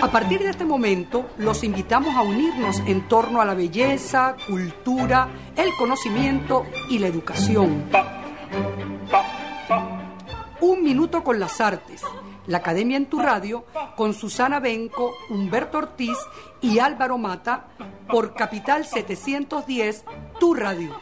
A partir de este momento, los invitamos a unirnos en torno a la belleza, cultura, el conocimiento y la educación. Un minuto con las artes. La Academia en tu Radio con Susana Benco, Humberto Ortiz y Álvaro Mata por Capital 710, tu radio.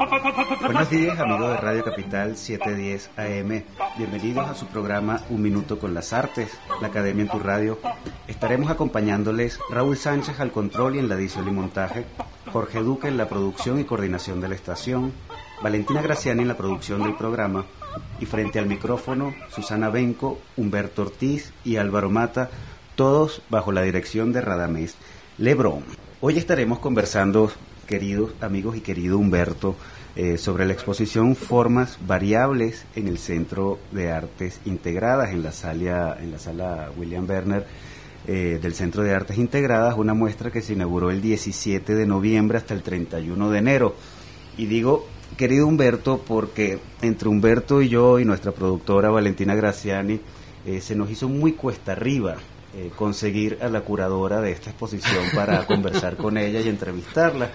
Buenos días amigos de Radio Capital 710 AM. Bienvenidos a su programa Un Minuto con las Artes, la Academia en tu Radio. Estaremos acompañándoles Raúl Sánchez al control y en la edición y montaje, Jorge Duque en la producción y coordinación de la estación, Valentina Graciani en la producción del programa y frente al micrófono Susana Benco, Humberto Ortiz y Álvaro Mata, todos bajo la dirección de Radamés Lebrón. Hoy estaremos conversando queridos amigos y querido Humberto, eh, sobre la exposición Formas Variables en el Centro de Artes Integradas, en la sala, en la sala William Werner eh, del Centro de Artes Integradas, una muestra que se inauguró el 17 de noviembre hasta el 31 de enero. Y digo, querido Humberto, porque entre Humberto y yo y nuestra productora Valentina Graciani, eh, se nos hizo muy cuesta arriba conseguir a la curadora de esta exposición para conversar con ella y entrevistarla.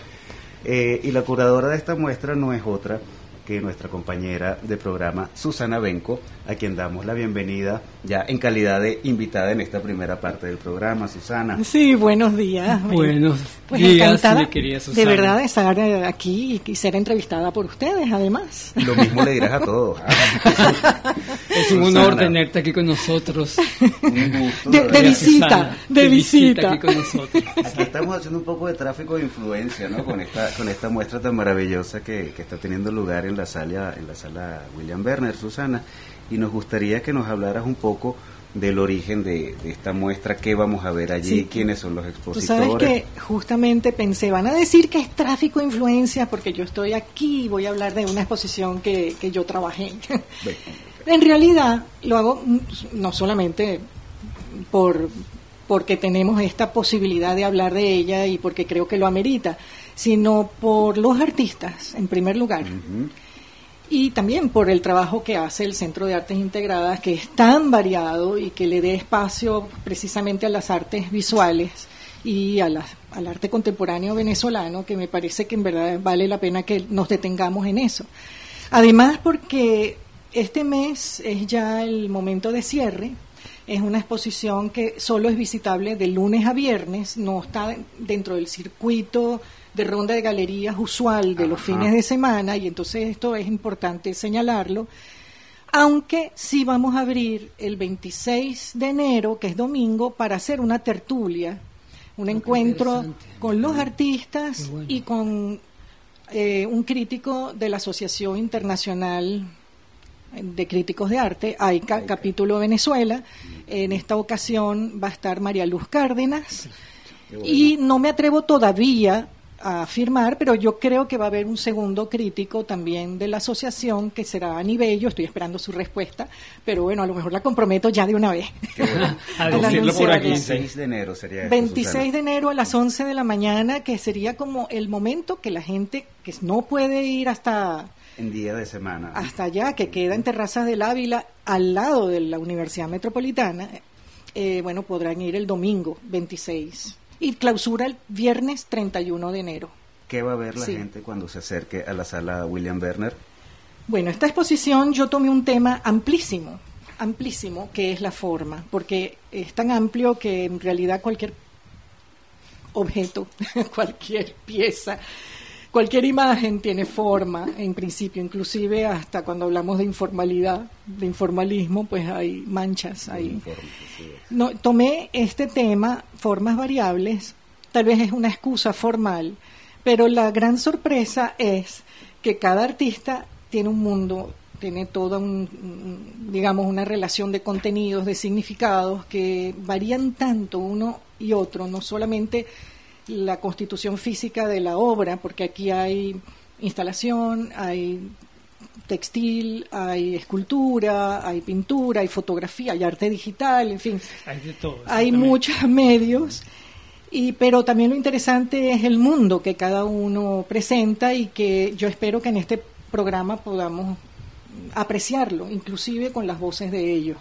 Eh, y la curadora de esta muestra no es otra que nuestra compañera de programa, Susana Benco, a quien damos la bienvenida ya en calidad de invitada en esta primera parte del programa. Susana. Sí, buenos días. Buenos pues días, encantada de verdad de estar aquí y ser entrevistada por ustedes, además. Lo mismo le dirás a todos. es un honor tenerte aquí con nosotros. Un gusto. De, visita, de, visita. aquí con nosotros. Aquí estamos haciendo un poco de tráfico de influencia, ¿no? Con esta, con esta muestra tan maravillosa que, que está teniendo lugar en la sala, en la sala William Werner, Susana, y nos gustaría que nos hablaras un poco del origen de, esta muestra, qué vamos a ver allí, quiénes son los expositores. sabes que justamente pensé, van a decir que es tráfico de influencia, porque yo estoy aquí y voy a hablar de una exposición que, que yo trabajé. en realidad, lo hago no solamente por porque tenemos esta posibilidad de hablar de ella y porque creo que lo amerita, sino por los artistas, en primer lugar y también por el trabajo que hace el Centro de Artes Integradas, que es tan variado y que le dé espacio precisamente a las artes visuales y a al arte contemporáneo venezolano, que me parece que en verdad vale la pena que nos detengamos en eso. Además, porque este mes es ya el momento de cierre, es una exposición que solo es visitable de lunes a viernes, no está dentro del circuito de ronda de galerías usual de los fines de semana y entonces esto es importante señalarlo. Aunque sí vamos a abrir el 26 de enero, que es domingo, para hacer una tertulia, un encuentro con los artistas y con eh, un crítico de la Asociación Internacional de Críticos de Arte, AICA, capítulo Venezuela. En esta ocasión va a estar María Luz Cárdenas. Y no me atrevo todavía a afirmar, pero yo creo que va a haber un segundo crítico también de la asociación que será Yo estoy esperando su respuesta, pero bueno, a lo mejor la comprometo ya de una vez. a decirlo por aquí. 26 de enero sería. 26 de enero a las 11 de la mañana, que sería como el momento que la gente que no puede ir hasta... En día de semana. Hasta allá, que queda en Terrazas del Ávila, al lado de la Universidad Metropolitana, eh, bueno, podrán ir el domingo 26 y clausura el viernes 31 de enero. ¿Qué va a ver la gente cuando se acerque a la sala William Werner? Bueno, esta exposición yo tomé un tema amplísimo, amplísimo, que es la forma, porque es tan amplio que en realidad cualquier objeto, cualquier pieza, cualquier imagen tiene forma, en principio, inclusive hasta cuando hablamos de informalidad, de informalismo, pues hay manchas ahí. No, tomé este tema, formas variables, tal vez es una excusa formal, pero la gran sorpresa es que cada artista tiene un mundo, tiene toda un, digamos, una relación de contenidos, de significados que varían tanto uno y otro, no solamente la constitución física de la obra, porque aquí hay instalación, hay textil, hay escultura, hay pintura, hay fotografía, hay arte digital, en fin. Hay de todo. Hay muchos medios. Y, pero también lo interesante es el mundo que cada uno presenta y que yo espero que en este programa podamos apreciarlo, inclusive con las voces de ellos,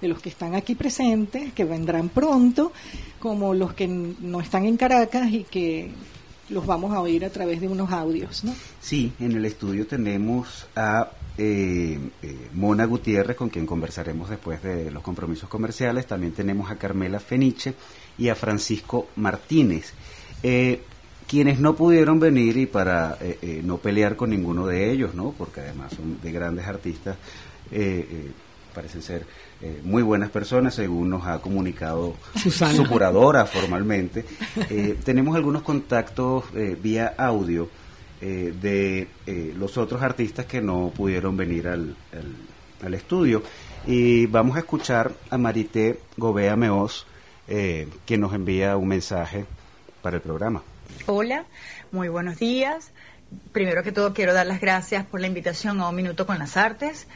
de los que están aquí presentes, que vendrán pronto, como los que no están en Caracas y que los vamos a oír a través de unos audios. ¿no? Sí, en el estudio tenemos a eh, eh, Mona Gutiérrez, con quien conversaremos después de los compromisos comerciales. También tenemos a Carmela Feniche y a Francisco Martínez. Eh, quienes no pudieron venir y para no pelear con ninguno de ellos, ¿no? porque además son de grandes artistas, parecen ser muy buenas personas, según nos ha comunicado su curadora formalmente. tenemos algunos contactos vía audio eh, de eh, los otros artistas que no pudieron venir al, al, estudio. Y vamos a escuchar a Marité Gobea Meos, eh, que nos envía un mensaje para el programa. Hola, muy buenos días. Primero que todo quiero dar las gracias por la invitación a Un Minuto con las Artes,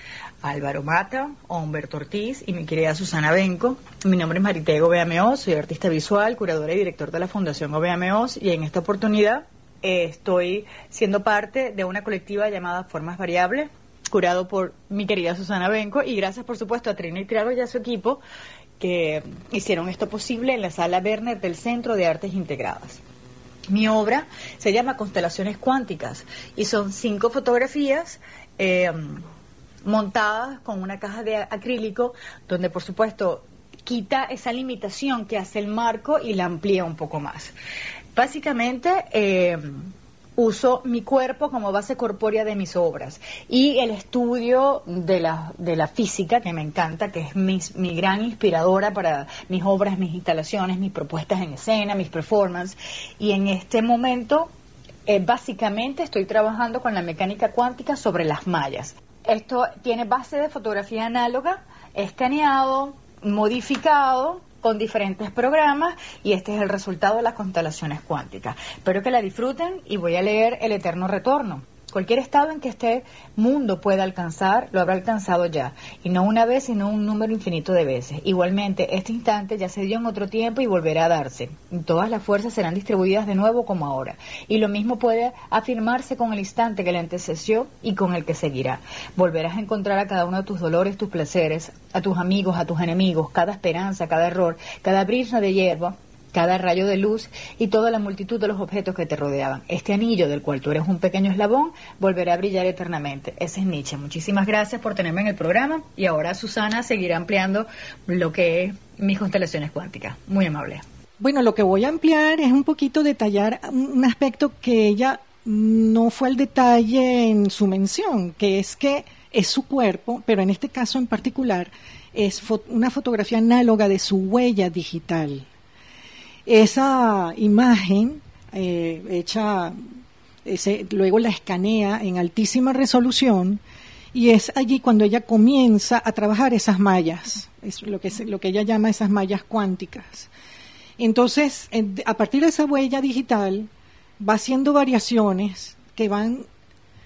a Álvaro Mata, a Humberto Ortiz y mi querida Susana Benco. Mi nombre es Marité Gobea Meos, soy artista visual, curadora y director de la Fundación Gobea Meos y en esta oportunidad eh, estoy siendo parte de una colectiva llamada Formas Variables, curado por mi querida Susana Benco, y gracias por supuesto a Trina y Triago y a su equipo que hicieron esto posible en la sala Werner del Centro de Artes Integradas. Mi obra se llama Constelaciones Cuánticas y son cinco fotografías eh, montadas con una caja de acrílico donde por supuesto quita esa limitación que hace el marco y la amplía un poco más. Básicamente, eh, uso mi cuerpo como base corpórea de mis obras y el estudio de la, de la física, que me encanta, que es mi, mi gran inspiradora para mis obras, mis instalaciones, mis propuestas en escena, mis performances. Y en este momento, eh, básicamente, estoy trabajando con la mecánica cuántica sobre las mallas. Esto tiene base de fotografía análoga, escaneado, modificado con diferentes programas y este es el resultado de las constelaciones cuánticas. Espero que la disfruten y voy a leer El Eterno Retorno. Cualquier estado en que este mundo pueda alcanzar, lo habrá alcanzado ya. Y no una vez, sino un número infinito de veces. Igualmente, este instante ya se dio en otro tiempo y volverá a darse. todas las fuerzas serán distribuidas de nuevo como ahora. Y lo mismo puede afirmarse con el instante que le antecedió y con el que seguirá. Volverás a encontrar a cada uno de tus dolores, tus placeres, a tus amigos, a tus enemigos, cada esperanza, cada error, cada brillo de hierba cada rayo de luz y toda la multitud de los objetos que te rodeaban. Este anillo del cual tú eres un pequeño eslabón volverá a brillar eternamente. Ese es Nietzsche. Muchísimas gracias por tenerme en el programa y ahora Susana seguirá ampliando lo que es mis constelaciones cuánticas. Muy amable. Bueno, lo que voy a ampliar es un poquito detallar un aspecto que ella no fue el detalle en su mención, que es que es su cuerpo, pero en este caso en particular es una fotografía análoga de su huella digital esa imagen eh, hecha, luego la escanea en altísima resolución y es allí cuando ella comienza a trabajar esas mallas, es lo que, lo que ella llama esas mallas cuánticas. Entonces, a partir de esa huella digital, va haciendo variaciones que van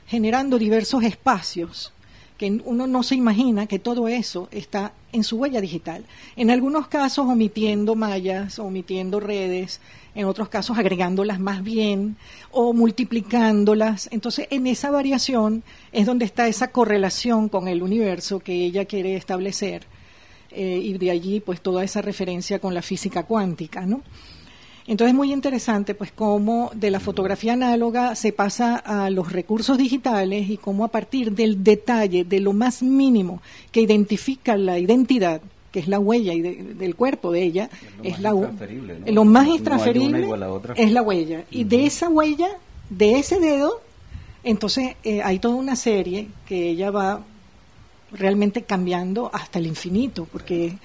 generando diversos espacios que uno no se imagina que todo eso está en su huella digital. En algunos casos omitiendo mallas, omitiendo redes, en otros casos agregándolas más bien o multiplicándolas. Entonces, en esa variación es donde está esa correlación con el universo que ella quiere establecer. Eh, y de allí, pues, toda esa referencia con la física cuántica, ¿no? Entonces es muy interesante pues cómo de la fotografía análoga se pasa a los recursos digitales y cómo a partir del detalle, de lo más mínimo que identifica la identidad, que es la huella y del cuerpo de ella, es, la lo más intransferible es la huella. Y de esa huella, de ese dedo, entonces eh, hay toda una serie que ella va realmente cambiando hasta el infinito, porque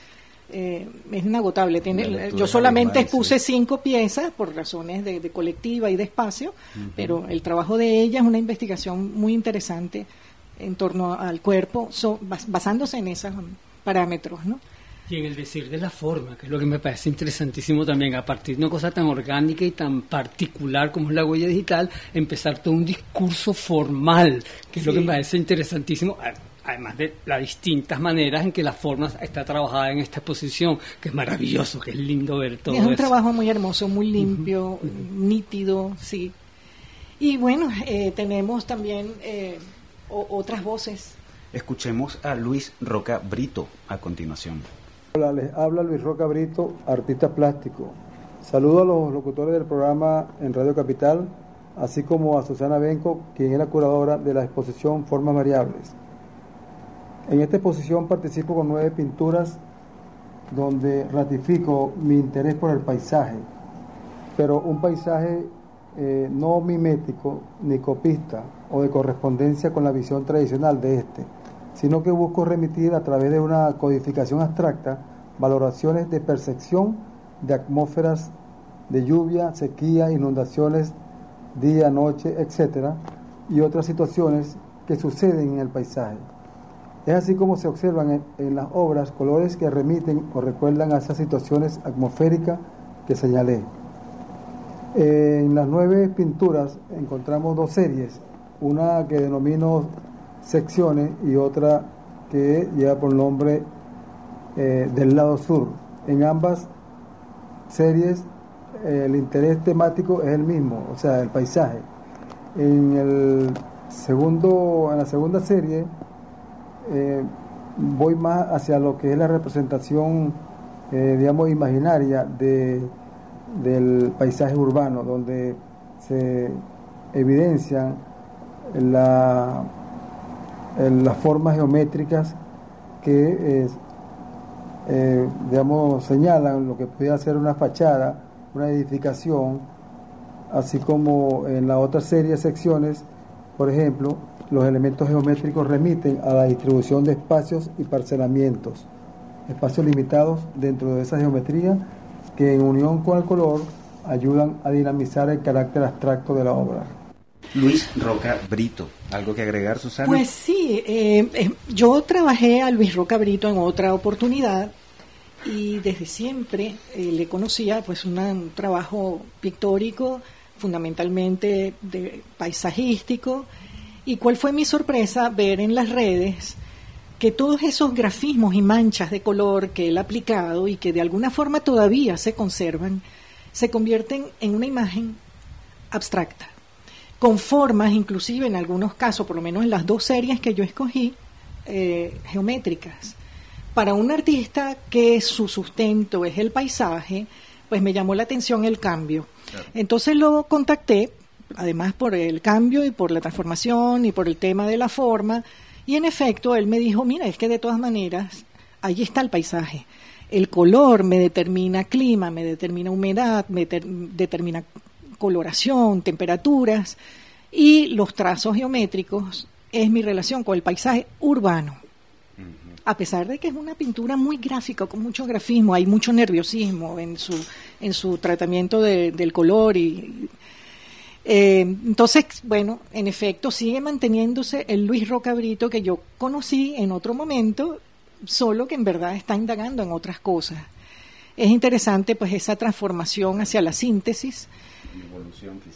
eh, es inagotable. Tiene, yo solamente puse cinco piezas por razones de, colectiva y de espacio, pero el trabajo de ella es una investigación muy interesante en torno al cuerpo, basándose en esos parámetros, ¿no? Y en el decir de la forma, que es lo que me parece interesantísimo también, a partir de una cosa tan orgánica y tan particular como es la huella digital, empezar todo un discurso formal, que es lo que me parece interesantísimo además de las distintas maneras en que la forma está trabajada en esta exposición, que es maravilloso, que es lindo ver todo Es un trabajo muy hermoso, muy limpio, nítido, sí. Y bueno, eh, tenemos también eh, otras voces Escuchemos a Luis Roca Brito a continuación. Hola, les habla Luis Roca Brito, artista plástico. Saludo a los locutores del programa en Radio Capital, así como a Susana Benco, quien es la curadora de la exposición Formas Variables. En esta exposición participo con nueve pinturas donde ratifico mi interés por el paisaje, pero un paisaje eh, no mimético ni copista o de correspondencia con la visión tradicional de este sino que busco remitir a través de una codificación abstracta valoraciones de percepción de atmósferas de lluvia, sequía, inundaciones, día, noche, etcétera, y otras situaciones que suceden en el paisaje. Es así como se observan en, las obras colores que remiten o recuerdan a esas situaciones atmosféricas que señalé. En las nueve pinturas encontramos dos series, una que denomino secciones y otra que lleva por nombre eh, del lado sur. En ambas series el interés temático es el mismo, o sea, el paisaje. En el segundo, en la segunda serie eh, voy más hacia lo que es la representación, eh, digamos, imaginaria de, del paisaje urbano, donde se evidencian la las formas geométricas que, eh, digamos, señalan lo que podría ser una fachada, una edificación, así como en la otra serie de secciones, por ejemplo, los elementos geométricos remiten a la distribución de espacios y parcelamientos, espacios limitados dentro de esa geometría que en unión con el color ayudan a dinamizar el carácter abstracto de la obra. Luis Roca Brito. ¿Algo que agregar, Susana? Pues sí, eh, eh, yo trabajé a Luis Roca Brito en otra oportunidad y desde siempre eh, le conocía pues un trabajo pictórico, fundamentalmente de paisajístico. ¿Y cuál fue mi sorpresa? Ver en las redes que todos esos grafismos y manchas de color que él ha aplicado y que de alguna forma todavía se conservan, se convierten en una imagen abstracta con formas, inclusive en algunos casos, por lo menos en las dos series que yo escogí, eh, geométricas. Para un artista que su sustento es el paisaje, pues me llamó la atención el cambio. Entonces lo contacté, además por el cambio y por la transformación y por el tema de la forma, y en efecto él me dijo, mira, es que de todas maneras, ahí está el paisaje. El color me determina clima, me determina humedad, me determina coloración, temperaturas y los trazos geométricos es mi relación con el paisaje urbano. A pesar de que es una pintura muy gráfica, con mucho grafismo, hay mucho nerviosismo en su, en su tratamiento del color y, eh, entonces, bueno, en efecto, sigue manteniéndose el Luis Rocabrito que yo conocí en otro momento, solo que en verdad está indagando en otras cosas. Es interesante, pues, esa transformación hacia la síntesis,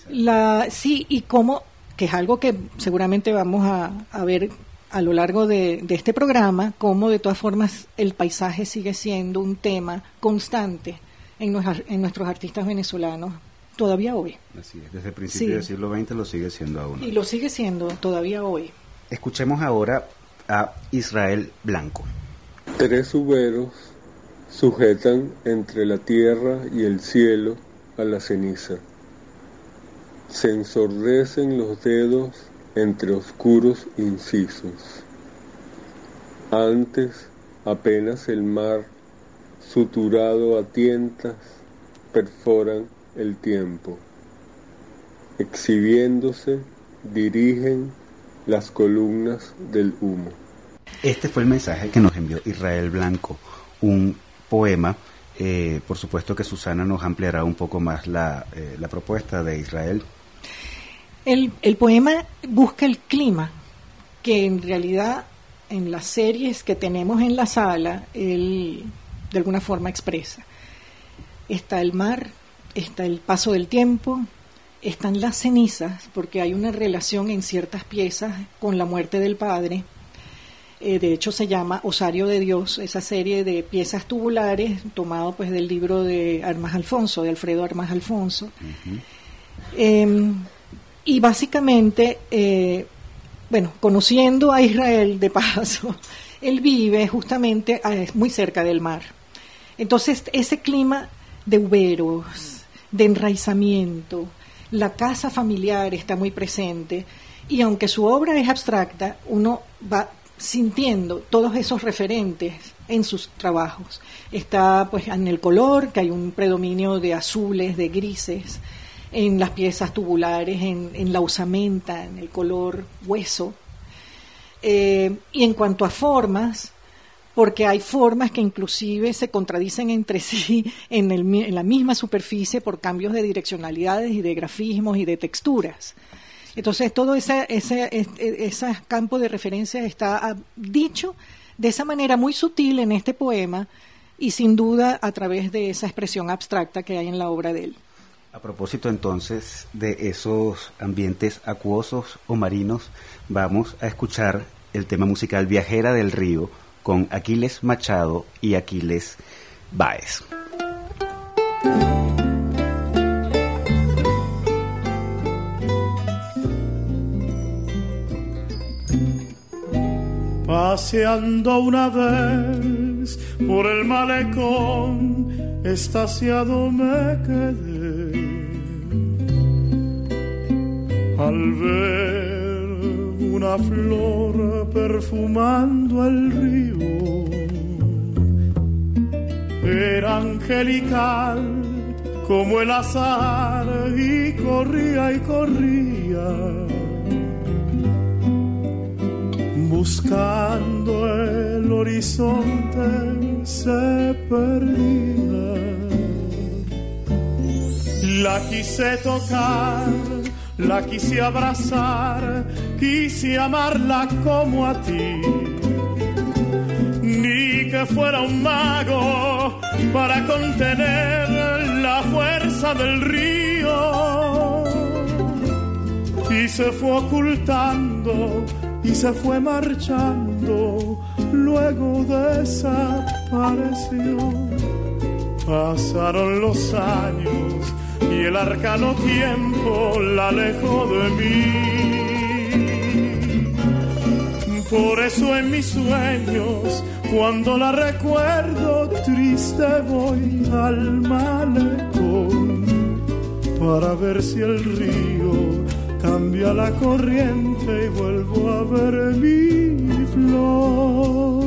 la, sí, y cómo, que es algo que seguramente vamos a, ver a lo largo de, este programa, cómo de todas formas el paisaje sigue siendo un tema constante en, en nuestros artistas venezolanos todavía hoy. Así es, desde el principio del siglo XX lo sigue siendo aún. Y lo sigue siendo todavía hoy. Escuchemos ahora a Israel Blanco. Tres uberos sujetan entre la tierra y el cielo a la ceniza se ensordecen los dedos entre oscuros incisos. Antes apenas el mar, suturado a tientas, perforan el tiempo. Exhibiéndose, dirigen las columnas del humo. Este fue el mensaje que nos envió Israel Blanco, un poema. Eh, por supuesto que Susana nos ampliará un poco más la, eh, la propuesta de Israel el, el poema busca el clima, que en realidad en las series que tenemos en la sala, él de alguna forma expresa. Está el mar, está el paso del tiempo, están las cenizas, porque hay una relación en ciertas piezas con la muerte del padre. Eh, de hecho, se llama Osario de Dios, esa serie de piezas tubulares, tomado pues del libro de Armas Alfonso, de Alfredo Armas Alfonso. Y básicamente eh, bueno, conociendo a Israel de paso, él vive justamente muy cerca del mar. Entonces, ese clima de uberos, de enraizamiento, la casa familiar está muy presente y aunque su obra es abstracta, uno va sintiendo todos esos referentes en sus trabajos. Está pues en el color, que hay un predominio de azules, de grises, en las piezas tubulares, en, la usamenta, en el color hueso. Eh, y en cuanto a formas, porque hay formas que inclusive se contradicen entre sí en, en la misma superficie por cambios de direccionalidades y de grafismos y de texturas. Entonces, todo ese, ese, ese campo de referencia está ah, dicho de esa manera muy sutil en este poema y sin duda a través de esa expresión abstracta que hay en la obra de él. A propósito entonces de esos ambientes acuosos o marinos, vamos a escuchar el tema musical Viajera del Río con Aquiles Machado y Aquiles Baez. Paseando una vez por el malecón, estaciado me quedé. Al ver una flor perfumando el río, era angelical como el azar y corría y corría buscando el horizonte se perdía. La quise tocar, la quise abrazar, quise amarla como a ti. Ni que fuera un mago para contener la fuerza del río. Y se fue ocultando y se fue marchando, luego desapareció. Pasaron los años y el arcano tiempo la alejó de mí. Por eso en mis sueños, cuando la recuerdo triste, voy al malecón para ver si el río cambia la corriente y vuelvo a ver mi flor.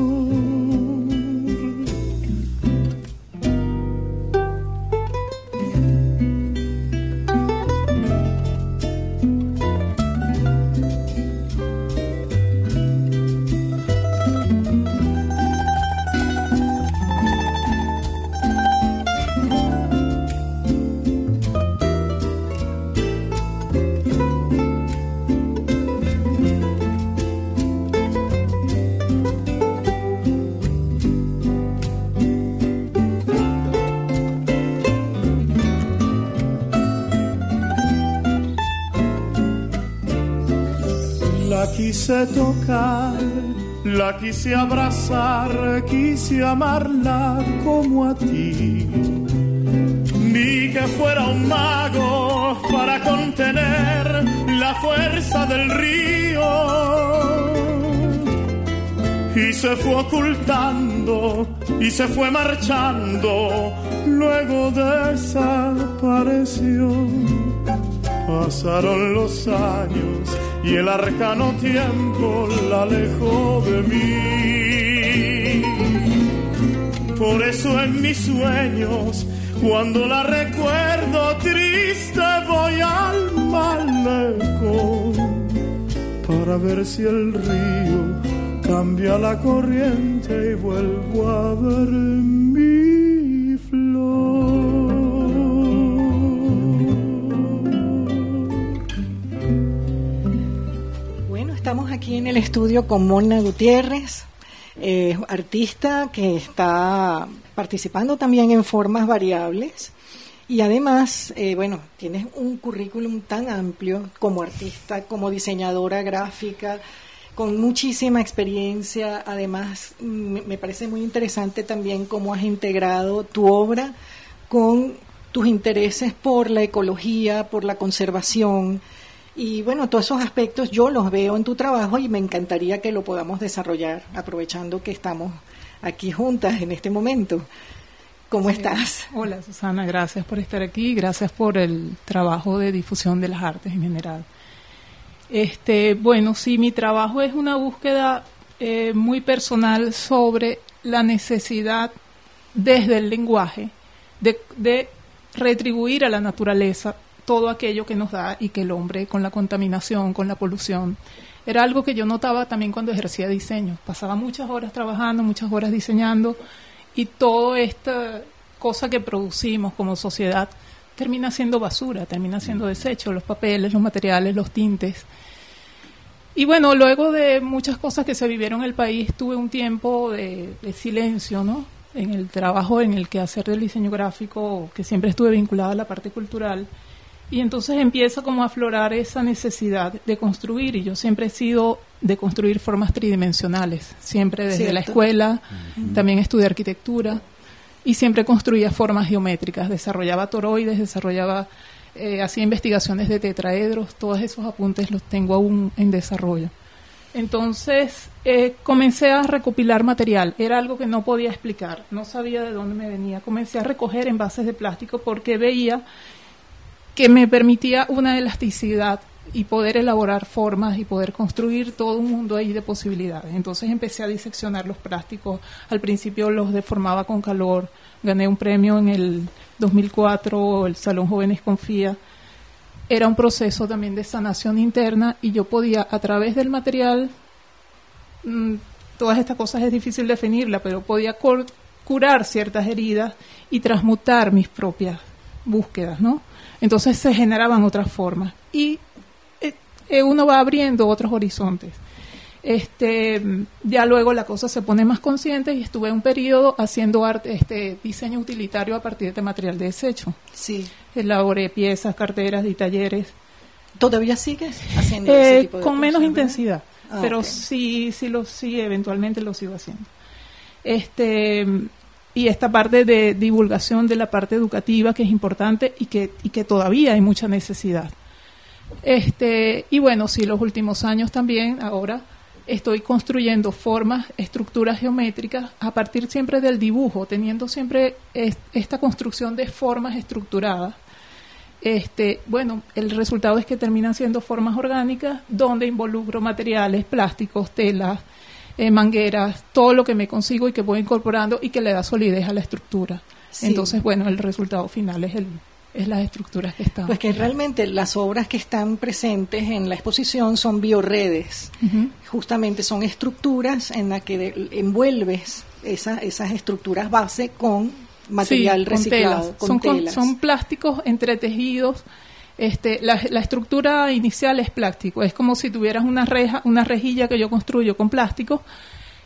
Quise tocar, la quise abrazar, quise amarla como a ti. Ni que fuera un mago para contener la fuerza del río. Y se fue ocultando y se fue marchando, luego desapareció. Pasaron los años y el arcano tiempo la alejó de mí. Por eso en mis sueños, cuando la recuerdo triste, voy al malecón para ver si el río cambia la corriente y vuelvo a ver mi aquí en el estudio con Mona Gutiérrez, eh, artista que está participando también en formas variables. Y además, eh, bueno, tienes un currículum tan amplio como artista, como diseñadora gráfica, con muchísima experiencia. Además, me parece muy interesante también cómo has integrado tu obra con tus intereses por la ecología, por la conservación, Y bueno, todos esos aspectos yo los veo en tu trabajo y me encantaría que lo podamos desarrollar, aprovechando que estamos aquí juntas en este momento. ¿Cómo estás? Hola Susana, gracias por estar aquí, gracias por el trabajo de difusión de las artes en general. Este, bueno, sí, mi trabajo es una búsqueda eh, muy personal sobre la necesidad desde el lenguaje de, de retribuir a la naturaleza todo aquello que nos da y que el hombre con la contaminación, con la polución, era algo que yo notaba también cuando ejercía diseño. Pasaba muchas horas trabajando, muchas horas diseñando y toda esta cosa que producimos como sociedad termina siendo basura, termina siendo desecho, los papeles, los materiales, los tintes. Y bueno, luego de muchas cosas que se vivieron en el país, tuve un tiempo de, silencio, ¿no? En el trabajo en el que hacer del diseño gráfico, que siempre estuve vinculada a la parte cultural. Y entonces empieza como a aflorar esa necesidad de construir, y yo siempre he sido de construir formas tridimensionales, siempre desde la escuela, también estudié arquitectura, y siempre construía formas geométricas, desarrollaba toroides, desarrollaba, eh, hacía investigaciones de tetraedros, todos esos apuntes los tengo aún en desarrollo. Entonces eh, comencé a recopilar material, era algo que no podía explicar, no sabía de dónde me venía, comencé a recoger envases de plástico porque veía que me permitía una elasticidad y poder elaborar formas y poder construir todo un mundo ahí de posibilidades. Entonces empecé a diseccionar los plásticos. Al principio los deformaba con calor. Gané un premio en el 2004, el Salón Jóvenes Confía. Era un proceso también de sanación interna y yo podía a través del material, mm, todas estas cosas es difícil definirla, pero podía curar ciertas heridas y transmutar mis propias búsquedas, ¿no? Entonces se generaban otras formas y eh, eh, uno va abriendo otros horizontes. Este, ya luego la cosa se pone más consciente y estuve un periodo haciendo arte, este diseño utilitario a partir de material de desecho. Sí. Elaboré piezas, carteras y talleres. ¿Todavía sigues haciendo ese eh, tipo de Con menos intensidad, Ah, pero sí, sí lo sí, eventualmente lo sigo haciendo. Este y esta parte de divulgación de la parte educativa que es importante y que, y que todavía hay mucha necesidad. Este, y bueno, sí, los últimos años también, ahora estoy construyendo formas, estructuras geométricas a partir siempre del dibujo, teniendo siempre es- esta construcción de formas estructuradas. Este, bueno, el resultado es que terminan siendo formas orgánicas donde involucro materiales, plásticos, telas, eh, mangueras, todo lo que me consigo y que voy incorporando y que le da solidez a la estructura. Sí. Entonces, bueno, el resultado final es, el, es las estructuras que están. Pues que realmente las obras que están presentes en la exposición son bioredes. Justamente son estructuras en las que de- envuelves esa- esas estructuras base con material Sí, con reciclado, telas. con son, con- telas. son plásticos entretejidos. Este, la, la estructura inicial es plástico. Es como si tuvieras una reja, una rejilla que yo construyo con plástico.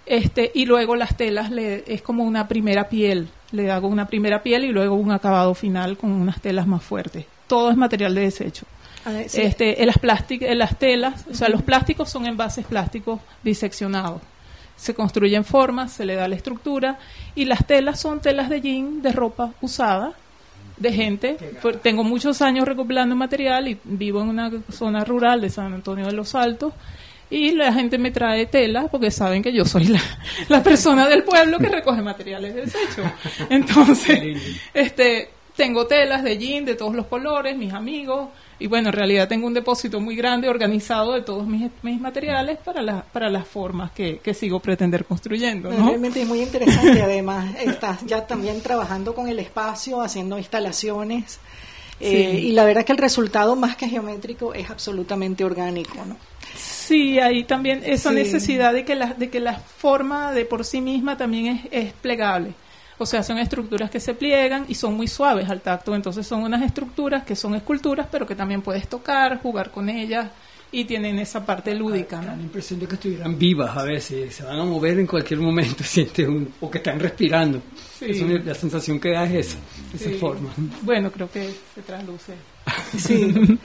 Este, y luego las telas le, es como una primera piel. Le hago una primera piel y luego un acabado final con unas telas más fuertes. Todo es material de desecho. Ah, sí. Este, en las en las telas, o sea, los plásticos son envases plásticos diseccionados. Se construyen formas, se le da la estructura y las telas son telas de jean de ropa usada de gente. Tengo muchos años recopilando material y vivo en una zona rural de San Antonio de los Altos y la gente me trae telas porque saben que yo soy la, la persona del pueblo que recoge materiales de desecho. Entonces, este, tengo telas de jean de todos los colores, mis amigos, y bueno, en realidad tengo un depósito muy grande organizado de todos mis, mis materiales para, la- para las formas que, que sigo pretender construyendo. ¿no? Realmente es muy interesante. Además, estás ya también trabajando con el espacio, haciendo instalaciones. eh, Sí. y la verdad es que el resultado, más que geométrico, es absolutamente orgánico. ¿no? Sí, ahí también esa Sí. necesidad de que la, de que la forma de por sí misma también es, es plegable. O sea, son estructuras que se pliegan y son muy suaves al tacto. Entonces son unas estructuras que son esculturas, pero que también puedes tocar, jugar con ellas y tienen esa parte lúdica. Da ¿no? la impresión de que estuvieran vivas a veces, se van a mover en cualquier momento, sientes un, o que están respirando. Sí. Eso me- la sensación que da es esa, esa Sí. forma. Bueno, creo que se trasluce. Sí.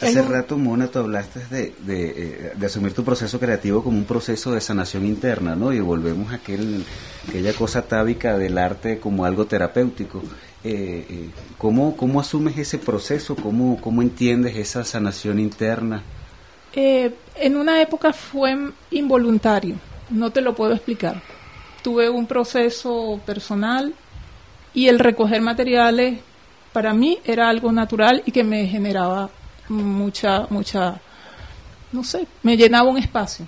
Hace rato, Mona, tú hablaste de, de, eh, de asumir tu proceso creativo como un proceso de sanación interna, ¿no? Y volvemos a aquel, aquella cosa tábica del arte como algo terapéutico. Eh, eh, ¿cómo, ¿Cómo asumes ese proceso? ¿Cómo, cómo entiendes esa sanación interna? Eh, en una época fue involuntario, no te lo puedo explicar. Tuve un proceso personal y el recoger materiales para mí era algo natural y que me generaba mucha, mucha, no sé, me llenaba un espacio.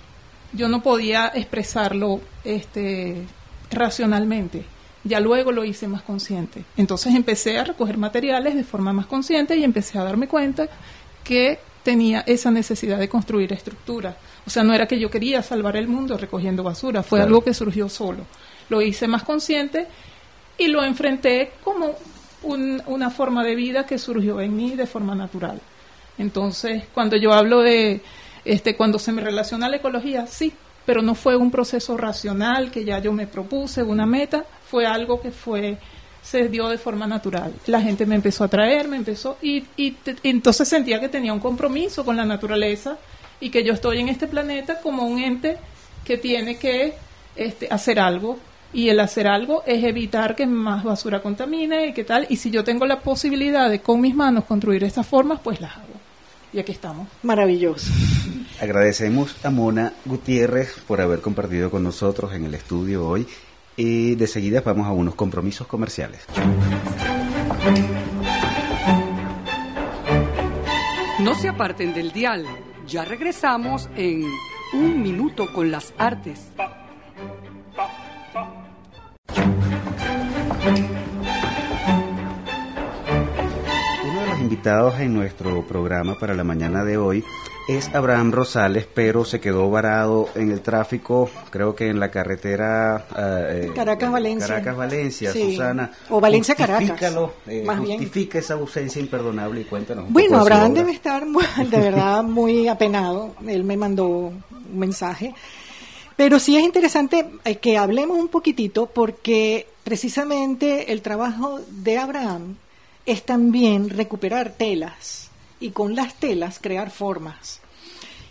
Yo no podía expresarlo este, racionalmente. Ya luego lo hice más consciente. Entonces empecé a recoger materiales de forma más consciente y empecé a darme cuenta que tenía esa necesidad de construir estructura. O sea, no era que yo quería salvar el mundo recogiendo basura, fue algo que surgió solo. Lo hice más consciente y lo enfrenté como una forma de vida que surgió en mí de forma natural. Entonces, cuando yo hablo de, este, cuando se me relaciona la ecología, sí, pero no fue un proceso racional que ya yo me propuse, una meta, fue algo que fue se dio de forma natural. La gente me empezó a traer, me empezó, y, y, entonces sentía que tenía un compromiso con la naturaleza y que yo estoy en este planeta como un ente que tiene que este, hacer algo. Y el hacer algo es evitar que más basura contamine y qué tal. Y si yo tengo la posibilidad de con mis manos construir estas formas, pues las hago. Y aquí estamos. Maravilloso. Agradecemos a Mona Gutiérrez por haber compartido con nosotros en el estudio hoy y de seguida vamos a unos compromisos comerciales. No se aparten del dial, ya regresamos en Un Minuto con las Artes. Uno de los invitados en nuestro programa para la mañana de hoy es Abraham Rosales, pero se quedó varado en el tráfico, creo que en la carretera eh, Caracas-Valencia. Caracas-Valencia, Susana. O Valencia-Caracas. Eh, justifica esa ausencia imperdonable y cuéntanos. Un bueno, Abraham debe estar de verdad muy apenado. Él me mandó un mensaje. Pero sí es interesante eh, que hablemos un poquitito porque precisamente el trabajo de Abraham es también recuperar telas y con las telas crear formas.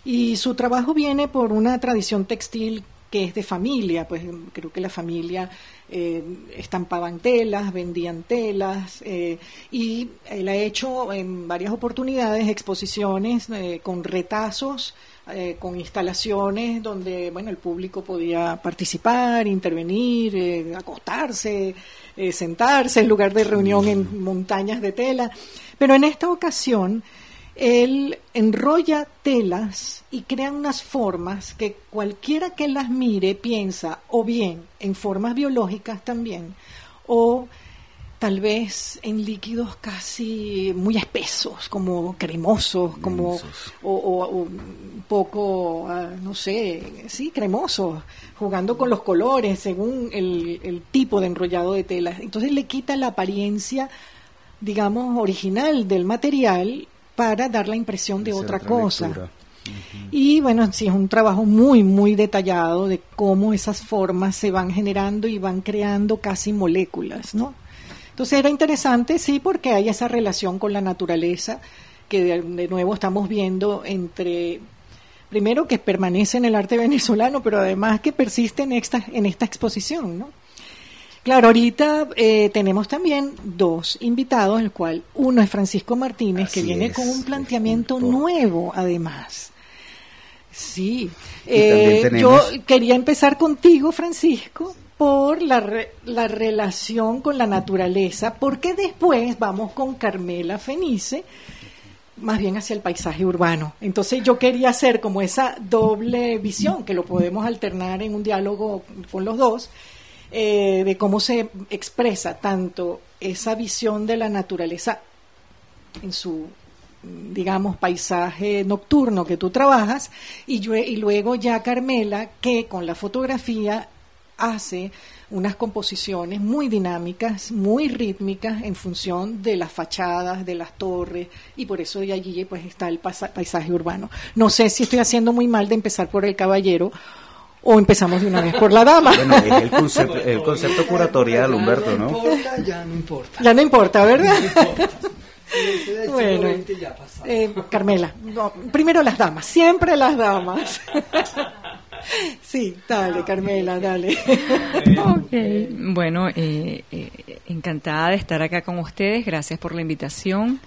Y su trabajo viene por una tradición textil que es de familia, pues creo que la familia eh, estampaban telas, vendían telas, eh, y él ha hecho en varias oportunidades exposiciones con retazos, con instalaciones donde bueno el público podía participar, intervenir, acostarse, sentarse en lugar de reunión en montañas de tela. Pero en esta ocasión él enrolla telas y crea unas formas que cualquiera que las mire piensa o bien en formas biológicas también o tal vez en líquidos casi muy espesos, como cremosos, como o, un poco, ah, no sé, sí, cremosos, jugando con los colores según el, el tipo de enrollado de telas. Entonces le quita la apariencia, digamos, original del material para dar la impresión de otra, cosa. Y bueno, sí, es un trabajo muy, muy detallado de cómo esas formas se van generando y van creando casi moléculas, ¿no? Entonces era interesante, sí, porque hay esa relación con la naturaleza que de, de nuevo estamos viendo entre primero que permanece en el arte venezolano, pero además que persiste en esta, en esta exposición, ¿no? Claro, ahorita eh, tenemos también dos invitados, el cual uno es Francisco Martínez, que viene con un planteamiento nuevo, además. Sí, eh, yo quería empezar contigo, Francisco, por la, la relación con la naturaleza, porque después vamos con Carmela Fenice, más bien hacia el paisaje urbano. Entonces yo quería hacer como esa doble visión, que lo podemos alternar en un diálogo con los dos, eh, de cómo se expresa tanto esa visión de la naturaleza en su digamos, paisaje nocturno que tú trabajas, y, yo, y luego ya Carmela, que con la fotografía hace unas composiciones muy dinámicas, muy rítmicas en función de las fachadas, de las torres, y por eso de allí pues está el paisaje urbano. No sé si estoy haciendo muy mal de empezar por el caballero o empezamos de una vez por la dama. Bueno, es el concepto, el concepto curatorial, Humberto, ¿no? Importa, ya no importa. Ya no importa, ¿verdad? bueno, eh, Carmela, primero las damas, siempre las damas. sí, dale, Carmela, dale. ok, bueno, eh, eh, en encantada de estar acá con ustedes. Gracias por la invitación.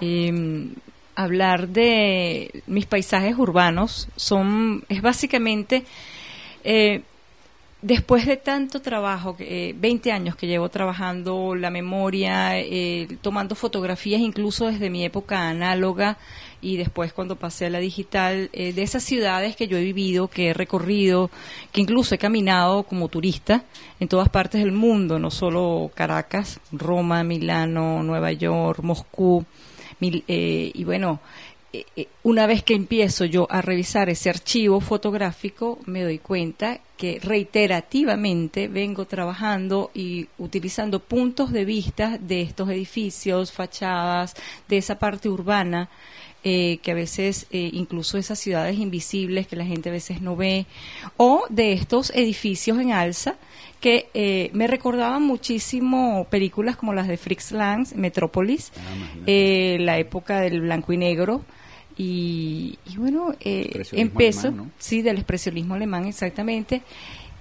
Em, hablar de mis paisajes urbanos son es básicamente eh, después de tanto trabajo, eh, 20 años que llevo trabajando la memoria, eh, tomando fotografías incluso desde mi época análoga y después cuando pasé a la digital, eh, de esas ciudades que yo he vivido, que he recorrido, que incluso he caminado como turista en todas partes del mundo, no solo Caracas, Roma, Milano, Nueva York, Moscú, eh, y bueno, una vez que empiezo yo a revisar ese archivo fotográfico, me doy cuenta que reiterativamente vengo trabajando y utilizando puntos de vista de estos edificios, fachadas, de esa parte urbana, eh, que a veces incluso esas ciudades invisibles que la gente a veces no ve, o de estos edificios en alza que me recordaban muchísimo películas como las de Fritz Lang, Metrópolis, ah, la época del blanco y negro, y, bueno, eh, empiezo, sí, del expresionismo alemán exactamente,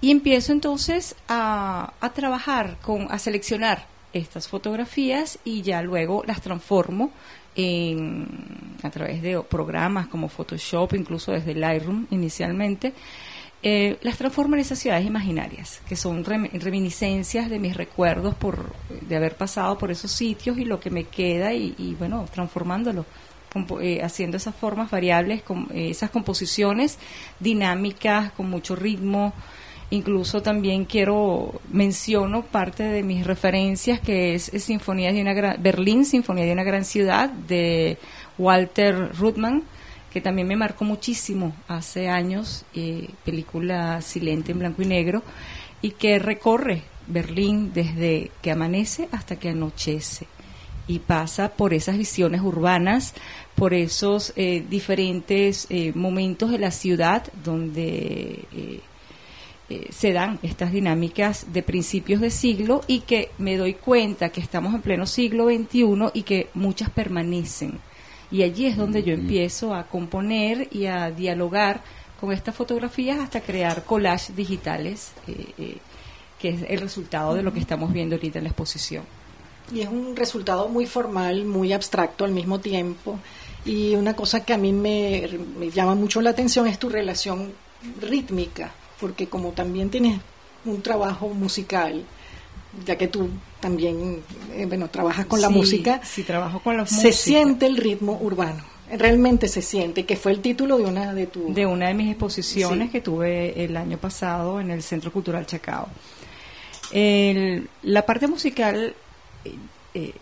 y empiezo entonces a, a trabajar, con, a seleccionar estas fotografías y ya luego las transformo en, a través de programas como Photoshop, incluso desde Lightroom inicialmente, eh, las transformo en esas ciudades imaginarias, que son reminiscencias de mis recuerdos por, de haber pasado por esos sitios y lo que me queda y, y bueno, transformándolo. Eh, haciendo esas formas variables, eh, esas composiciones dinámicas, con mucho ritmo. Incluso también quiero, menciono parte de mis referencias, que es, Sinfonía de una gran, Berlín, Sinfonía de una gran ciudad, de Walter Ruttmann, que también me marcó muchísimo hace años, eh, película silente en blanco y negro, y que recorre Berlín desde que amanece hasta que anochece y pasa por esas visiones urbanas, por esos eh, diferentes eh, momentos de la ciudad donde eh, se dan estas dinámicas de principios de siglo y que me doy cuenta que estamos en pleno siglo XXI y que muchas permanecen. Y allí es donde yo empiezo a componer y a dialogar con estas fotografías hasta crear collages digitales, que es el resultado de lo que estamos viendo ahorita en la exposición. Y es un resultado muy formal, muy abstracto al mismo tiempo. Y una cosa que a mí me, llama mucho la atención es tu relación rítmica, porque como también tienes un trabajo musical, ya que tú también, eh, bueno, trabajas con la música, sí, trabajo con la se siente el ritmo urbano. Realmente se siente, que fue el título de una de tus... De una de mis exposiciones que tuve el año pasado en el Centro Cultural Chacao. la parte musical eh,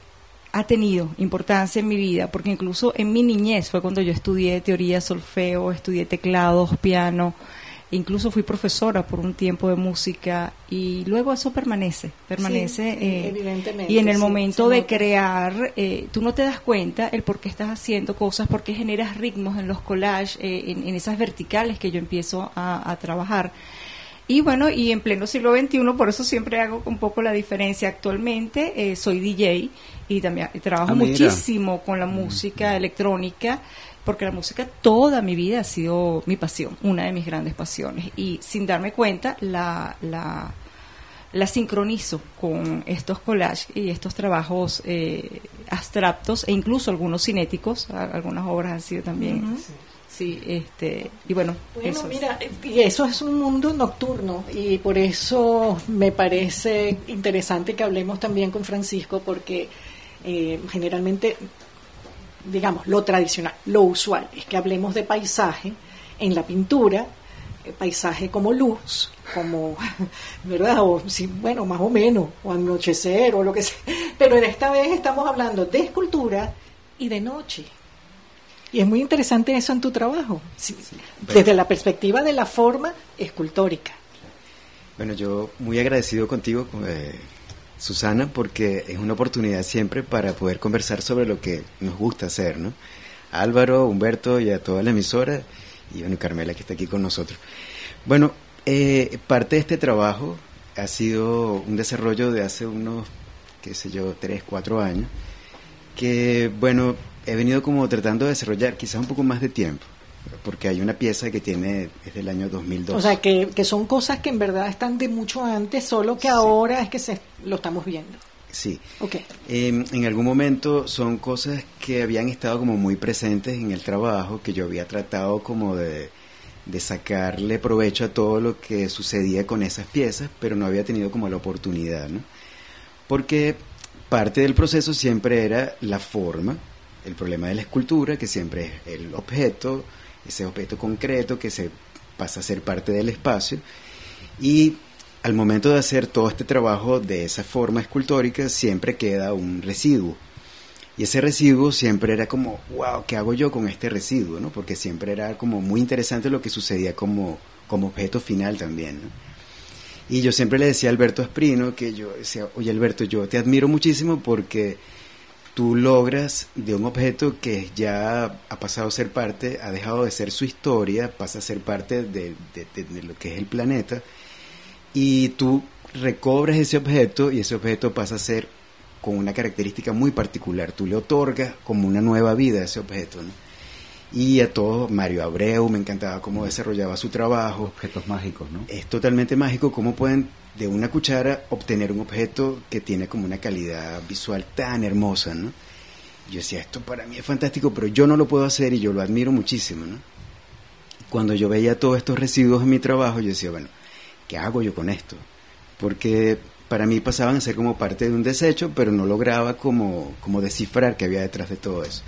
ha tenido importancia en mi vida, porque incluso en mi niñez fue cuando yo estudié teoría, solfeo, estudié teclados, piano, incluso fui profesora por un tiempo de música y luego eso permanece, permanece eh, evidentemente, y en el momento de crear eh, tú no te das cuenta el por qué estás haciendo cosas, por qué generas ritmos en los collages, en, esas verticales que yo empiezo a trabajar y bueno, y en pleno siglo XXI, por eso siempre hago un poco la diferencia. Actualmente eh, soy DJ y también trabajo ah, muchísimo con la música electrónica, porque la música toda mi vida ha sido mi pasión, una de mis grandes pasiones. Y sin darme cuenta, la, la, la sincronizo con estos collages y estos trabajos eh, abstractos e incluso algunos cinéticos, algunas obras han sido también. Sí, este, y bueno, eso. mira, y eso es un mundo nocturno y por eso me parece interesante que hablemos también con Francisco porque eh, generalmente, digamos, lo tradicional, lo usual es que hablemos de paisaje en la pintura, eh, paisaje como luz, como, ¿verdad? O, sí, bueno, más o menos, o anochecer o lo que sea, pero en esta vez estamos hablando de escultura y de noche y es muy interesante eso en tu trabajo, desde la perspectiva de la forma escultórica. Bueno, yo muy agradecido contigo, eh, Susana, porque es una oportunidad siempre para poder conversar sobre lo que nos gusta hacer, ¿no? Álvaro, Humberto y a toda la emisora, y bueno, Carmela que está aquí con nosotros. Bueno, eh, parte de este trabajo ha sido un desarrollo de hace unos, qué sé yo, tres, cuatro años, que, bueno, he venido como tratando de desarrollar quizás un poco más de tiempo, porque hay una pieza que tiene, es del año 2002. O sea, que, son cosas que en verdad están de mucho antes, solo que ahora es que se, lo estamos viendo. Sí. Okay. Em, en algún momento son cosas que habían estado como muy presentes en el trabajo, que yo había tratado como de, de sacarle provecho a todo lo que sucedía con esas piezas, pero no había tenido como la oportunidad, ¿no? Porque parte del proceso siempre era la forma, el problema de la escultura, que siempre es el objeto, ese objeto concreto que se pasa a ser parte del espacio, y al momento de hacer todo este trabajo de esa forma escultórica siempre queda un residuo. Y ese residuo siempre era como, wow, ¿qué hago yo con este residuo? ¿no? Porque siempre era como muy interesante lo que sucedía como, como objeto final también. Y yo siempre le decía a Alberto Esprino que yo decía, oye Alberto, yo te admiro muchísimo porque tú logras de un objeto que ya ha pasado a ser parte, ha dejado de ser su historia, pasa a ser parte de, de lo que es el planeta, y tú recobras ese objeto y ese objeto pasa a ser con una característica muy particular. Tú le otorgas como una nueva vida a ese objeto. Y a todos, Mario Abreu, me encantaba cómo desarrollaba su trabajo. Objetos mágicos, ¿no? Es totalmente mágico cómo pueden de una cuchara obtener un objeto que tiene como una calidad visual tan hermosa. Yo decía, esto para mí es fantástico, pero yo no lo puedo hacer y yo lo admiro muchísimo. Cuando yo veía todos estos residuos en mi trabajo, yo decía, bueno, ¿qué hago yo con esto? Porque para mí pasaban a ser como parte de un desecho, pero no lograba como, como descifrar qué había detrás de todo eso.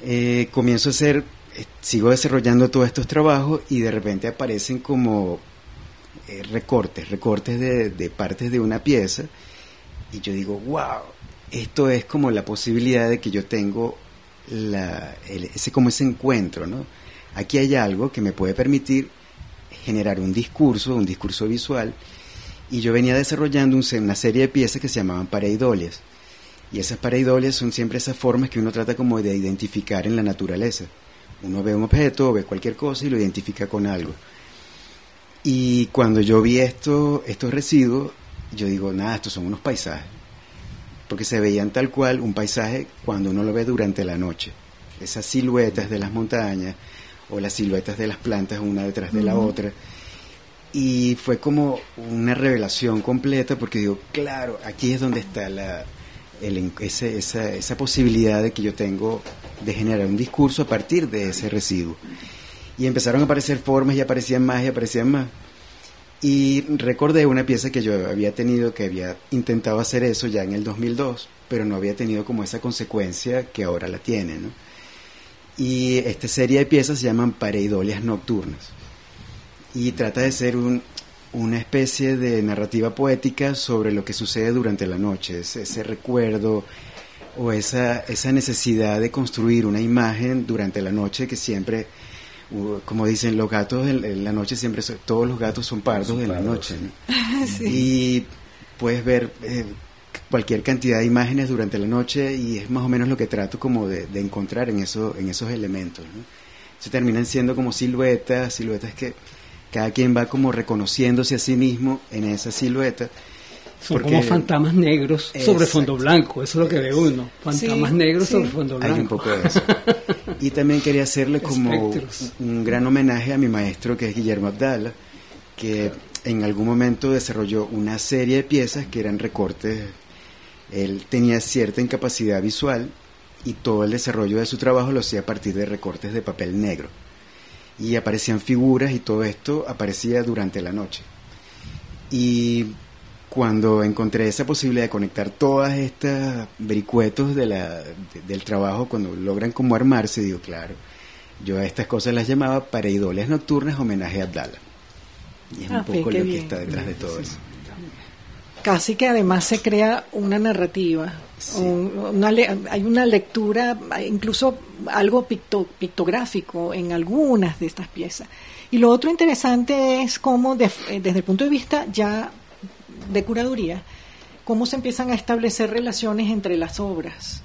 Eh, comienzo a hacer, eh, sigo desarrollando todos estos trabajos y de repente aparecen como eh, recortes, recortes de, de, partes de una pieza y yo digo, wow, esto es como la posibilidad de que yo tengo la, ese, como ese encuentro, ¿no? Aquí hay algo que me puede permitir generar un discurso, un discurso visual, y yo venía desarrollando una serie de piezas que se llamaban pareidolias. Y esas pareidolias son siempre esas formas que uno trata como de identificar en la naturaleza. Uno ve un objeto, ve cualquier cosa y lo identifica con algo. Y cuando yo vi esto, estos residuos, yo digo, nada, estos son unos paisajes. Porque se veían tal cual un paisaje cuando uno lo ve durante la noche. Esas siluetas de las montañas, o las siluetas de las plantas una detrás de la otra. Y fue como una revelación completa porque digo, claro, aquí es donde está la, esa, esa posibilidad de que yo tengo de generar un discurso a partir de ese residuo. Y empezaron a aparecer formas y aparecían más y aparecían más. Y recordé una pieza que yo había tenido, que había intentado hacer eso ya en el 2002, pero no había tenido como esa consecuencia que ahora la tiene. Y esta serie de piezas se llaman Pareidolias Nocturnas. Y trata de ser un, una especie de narrativa poética sobre lo que sucede durante la noche, ese, recuerdo o esa, esa necesidad de construir una imagen durante la noche que siempre, como dicen los gatos en, la noche, siempre todos los gatos son pardos en la noche. Y puedes ver eh, cualquier cantidad de imágenes durante la noche y es más o menos lo que trato como de, encontrar en, eso, en esos elementos. Se terminan siendo como siluetas, siluetas que cada quien va como reconociéndose a sí mismo en esa silueta. Son como fantasmas negros sobre fondo blanco, eso es lo que ve uno, fantasmas negros sobre fondo blanco. Hay un poco de eso. Y también quería hacerle como un gran homenaje a mi maestro que es Guillermo Abdala, que en algún momento desarrolló una serie de piezas que eran recortes él tenía cierta incapacidad visual y todo el desarrollo de su trabajo lo hacía a partir de recortes de papel negro. Y aparecían figuras y todo esto aparecía durante la noche. Y cuando encontré esa posibilidad de conectar todas estas vericuetos de la, del trabajo, cuando logran como armarse, digo, claro, yo a estas cosas las llamaba pareidoles nocturnas, homenaje a Abdala. Y es un ah, poco lo que está detrás de todo eso casi que además se crea una narrativa, hay una lectura, incluso algo pictográfico en algunas de estas piezas. Y lo otro interesante es cómo, eh, desde el punto de vista ya de curaduría, cómo se empiezan a establecer relaciones entre las obras.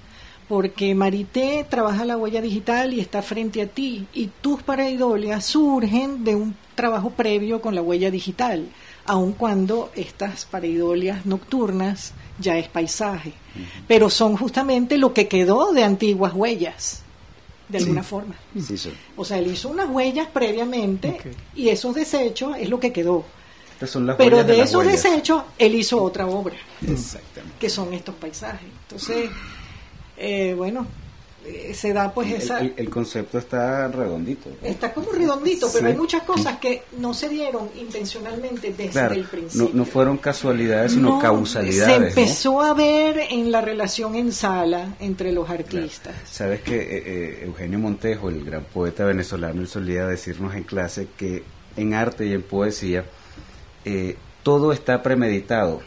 Porque Marité trabaja la huella digital y está frente a ti, y tus paraidolias surgen de un trabajo previo con la huella digital aun cuando estas pareidolias nocturnas ya es paisaje, pero son justamente lo que quedó de antiguas huellas, de alguna forma. O sea, él hizo unas huellas previamente y esos desechos es lo que quedó. Pero de, esos desechos, él hizo otra obra. Que son estos paisajes. Entonces, eh, bueno, eh, se da pues esa... El, concepto está redondito. Está como redondito, pero hay muchas cosas que no se dieron intencionalmente desde el principio. No, fueron casualidades, sino causalidades. Se empezó a ver en la relación en sala entre los artistas. Sabes que eh, eh, Eugenio Montejo, el gran poeta venezolano, él solía decirnos en clase que en arte y en poesía todo está premeditado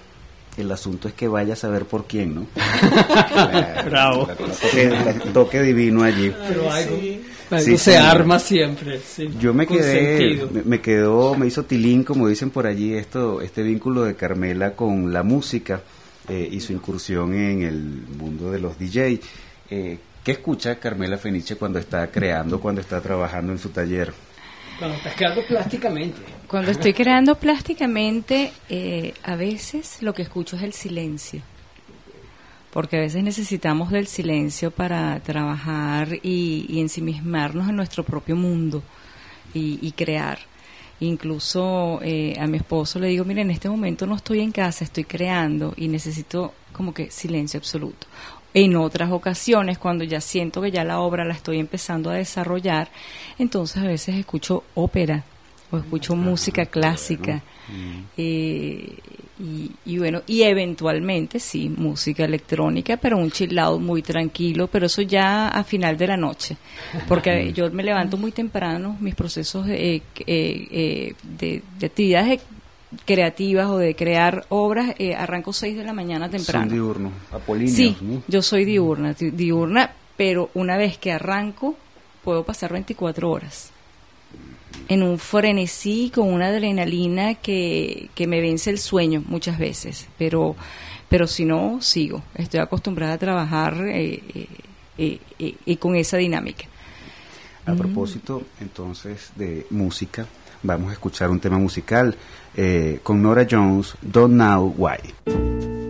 el asunto es que vaya a saber por quién, ¿no? Bravo. El toque, divino allí. Pero algo, se arma siempre. Yo me quedé, me, quedó, me hizo tilín, como dicen por allí, esto, este vínculo de Carmela con la música eh, y su incursión en el mundo de los DJ. Eh, ¿Qué escucha Carmela Feniche cuando está creando, cuando está trabajando en su taller? Cuando estás creando plásticamente. Cuando estoy creando plásticamente, eh, a veces lo que escucho es el silencio. Porque a veces necesitamos del silencio para trabajar y, ensimismarnos en nuestro propio mundo y, crear. Incluso eh, a mi esposo le digo, mira, en este momento no estoy en casa, estoy creando y necesito como que silencio absoluto. En otras ocasiones, cuando ya siento que ya la obra la estoy empezando a desarrollar, entonces a veces escucho ópera o escucho música clásica. Mm. Eh, y, bueno, y eventualmente sí, música electrónica, pero un chill out muy tranquilo, pero eso ya a final de la noche, porque yo me levanto muy temprano, mis procesos eh, eh, de, de actividades creativas o de crear obras, eh, arranco 6 de la mañana temprano. Son diurnos, apolíneos, Sí, yo soy diurna, diurna, pero una vez que arranco, puedo pasar 24 horas en un frenesí con una adrenalina que, que me vence el sueño muchas veces, pero, pero si no, sigo. Estoy acostumbrada a trabajar eh, eh, eh con esa dinámica. A propósito, entonces, de música, vamos a escuchar un tema musical eh, con Nora Jones, Don't Know Why.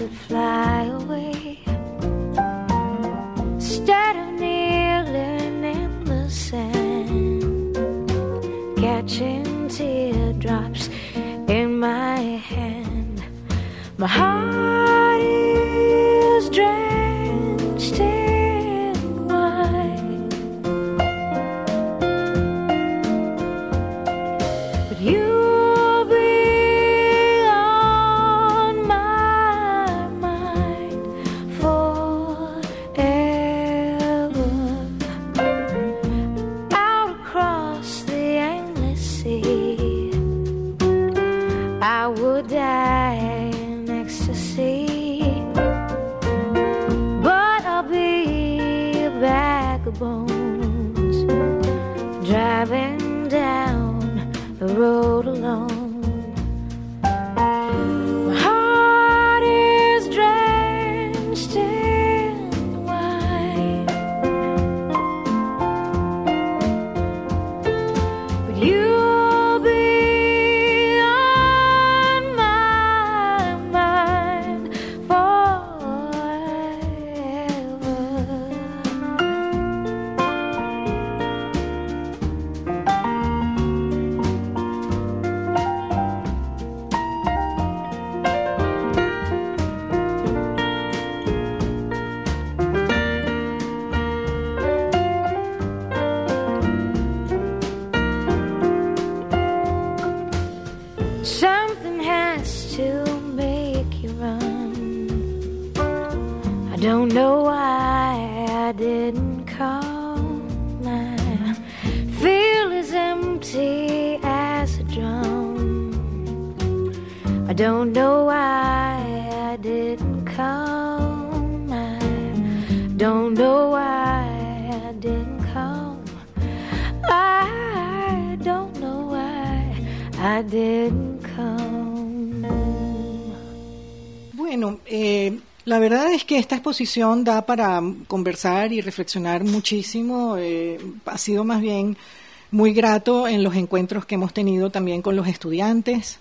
could fly away. Instead of kneeling in the sand, catching teardrops in my hand. My heart don't know why I didn't call. My feel as empty as a drum. I don't know why I didn't call. I don't know why I didn't call. I don't know why I didn't call. Bueno, eh, la verdad es que esta exposición da para conversar y reflexionar muchísimo. Eh, ha sido más bien muy grato en los encuentros que hemos tenido también con los estudiantes,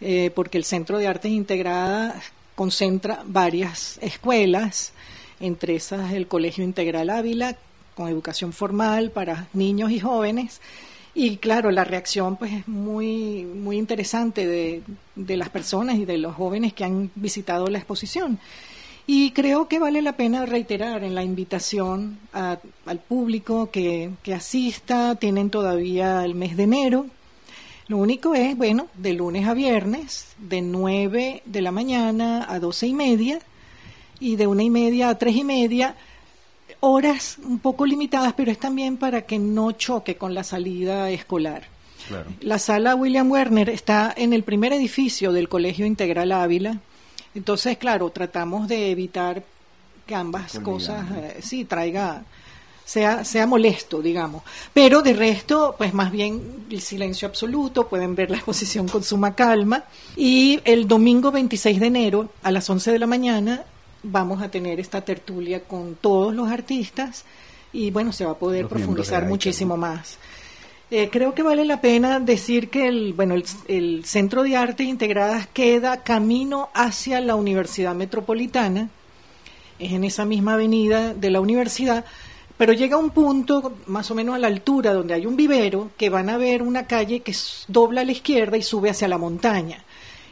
eh, porque el Centro de Artes Integrada concentra varias escuelas, entre esas el Colegio Integral Ávila, con educación formal para niños y jóvenes. Y claro, la reacción pues es muy, muy interesante de, de las personas y de los jóvenes que han visitado la exposición. Y creo que vale la pena reiterar en la invitación a- al público que, que asista. Tienen todavía el mes de enero. Lo único es, bueno, de lunes a viernes, de 9 de la mañana a 12 y media y de una y media a tres y media. Horas un poco limitadas, pero es también para que no choque con la salida escolar. Claro. La sala William Werner está en el primer edificio del Colegio Integral Ávila. Entonces, claro, tratamos de evitar que ambas cosas, eh, sí, traiga, sea, sea molesto, digamos. Pero de resto, pues más bien el silencio absoluto, pueden ver la exposición con suma calma. Y el domingo 26 de enero, a las 11 de la mañana, vamos a tener esta tertulia con todos los artistas y bueno, se va a poder Los profundizar muchísimo más. Eh, creo que vale la pena decir que el, bueno, el, el Centro de Artes Integradas queda camino hacia la Universidad Metropolitana, es en esa misma avenida de la universidad, pero llega a un punto más o menos a la altura donde hay un vivero que van a ver una calle que dobla a la izquierda y sube hacia la montaña.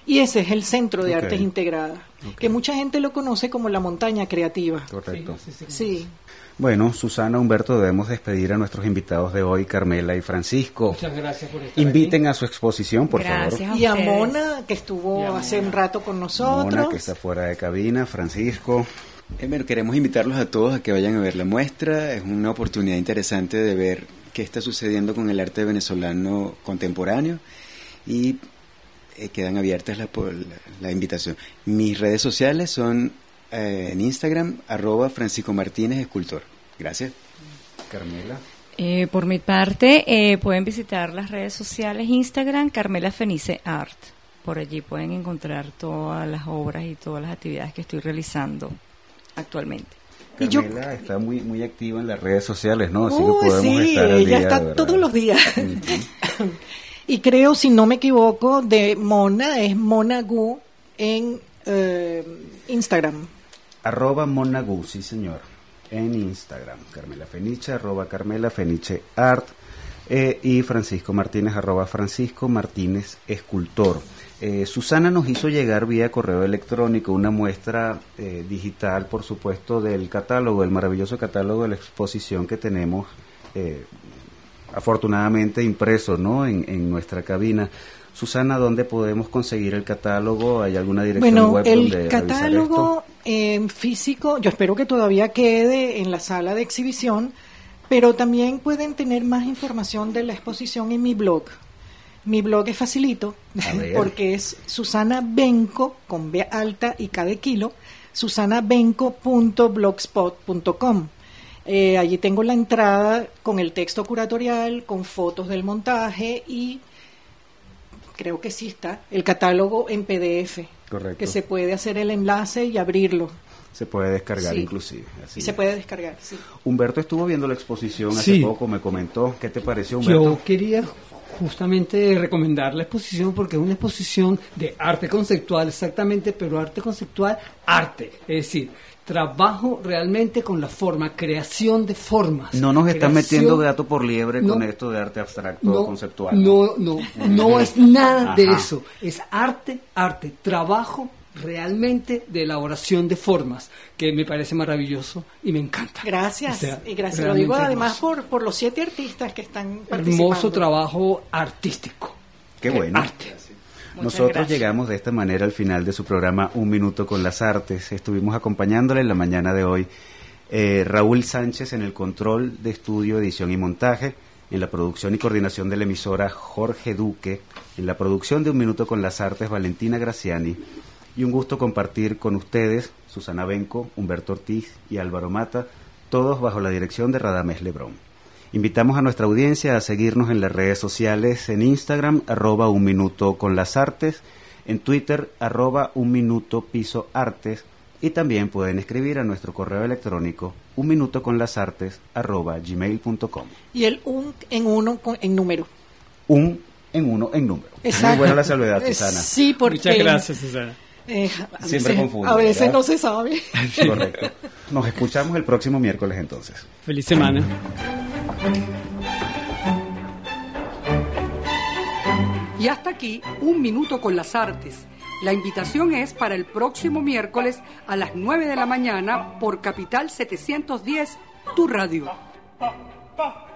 Y ese es el Centro de. Artes Integradas, que mucha gente lo conoce como la montaña creativa. Correcto. Sí. Bueno, Susana, Humberto, debemos despedir a nuestros invitados de hoy, Carmela y Francisco. Muchas gracias por estar Inviten a su exposición, por Gracias. favor. Y a. Mona, que estuvo a hace un rato con Mona, nosotros. que está fuera de cabina, Francisco. Eh, bueno, queremos invitarlos a todos a que vayan a ver la muestra. Es una oportunidad interesante de ver qué está sucediendo con el arte venezolano contemporáneo y eh, quedan abiertas la, por- la, la invitación. Mis redes sociales son eh, en Instagram, arroba Francisco Martínez Escultor. Gracias. Carmela. Eh, por mi parte, eh, pueden visitar las redes sociales Instagram Carmela Fenice Art. Por allí pueden encontrar todas las obras y todas las actividades que estoy realizando actualmente. Y yo- Carmela está muy muy activa en las redes sociales, ¿no? Así que Uy, podemos sí, estar al ella día, está ¿verdad? todos los días. Y creo, si no me equivoco, de Mona es Mona Gu en eh, Instagram. Arroba Monagu, sí señor, en Instagram. Carmela Feniche, arroba Carmela Feniche Art. eh, y Francisco Martínez, arroba Francisco Martínez Escultor. Eh, Susana nos hizo llegar vía correo electrónico una muestra eh, digital, por supuesto, del catálogo, el maravilloso catálogo de la exposición que tenemos, afortunadamente impreso ¿no? en, en nuestra cabina. Susana, ¿dónde podemos conseguir el catálogo? ¿Hay alguna dirección Bueno, web el catálogo físico, yo espero que todavía quede en la sala de exhibición, pero también pueden tener más información de la exposición en mi blog. Mi blog es facilito, porque es Susana Benco, con B alta y K de kilo, susanabenco.blogspot.com. Eh, allí tengo la entrada con el texto curatorial, con fotos del montaje y creo que sí está el catálogo en PDF. Correcto. Que se puede hacer el enlace y abrirlo. Se puede descargar Sí. inclusive. así Y se es. puede descargar, sí. Humberto estuvo viendo la exposición hace Sí. poco, me comentó. ¿Qué te pareció, Humberto? Yo quería justamente recomendar la exposición porque es una exposición de arte conceptual, exactamente, pero arte conceptual, arte. Es decir, trabajo realmente con la forma, creación de formas. No nos están creación- metiendo gato por liebre No. con esto de arte abstracto no, conceptual. No, no, no es nada de Ajá. eso. Es arte, arte, trabajo realmente de elaboración de formas, que me parece maravilloso y me encanta. Gracias. O sea, y gracias. Lo digo además por, por los siete artistas que están participando. Hermoso trabajo artístico. Qué bueno. Arte. Nosotros gracias. llegamos de esta manera al final de su programa Un Minuto con las Artes. Estuvimos acompañándole en la mañana de hoy eh, Raúl Sánchez en el control de estudio, edición y montaje, en la producción y coordinación de la emisora Jorge Duque, en la producción de Un Minuto con las Artes Valentina Graciani, y un gusto compartir con ustedes, Susana Benco, Humberto Ortiz y Álvaro Mata, todos bajo la dirección de Radamés Lebrón. Invitamos a nuestra audiencia a seguirnos en las redes sociales, en Instagram, arroba un minuto con las artes, en Twitter, arroba un minuto piso artes, y también pueden escribir a nuestro correo electrónico un minuto con las artes arroba gmail.com. Y el un en uno en número. Un en uno en número. Exacto. Muy buena la salvedad, Susana. Sí, porque... Muchas gracias, Susana. Eh, a Siempre veces, confundo, A veces ¿verdad? no se sabe. Correcto. Nos escuchamos el próximo miércoles entonces. Feliz semana. Y hasta aquí, un minuto con las artes. La invitación es para el próximo miércoles a las 9 de la mañana por Capital 710, tu radio. pa,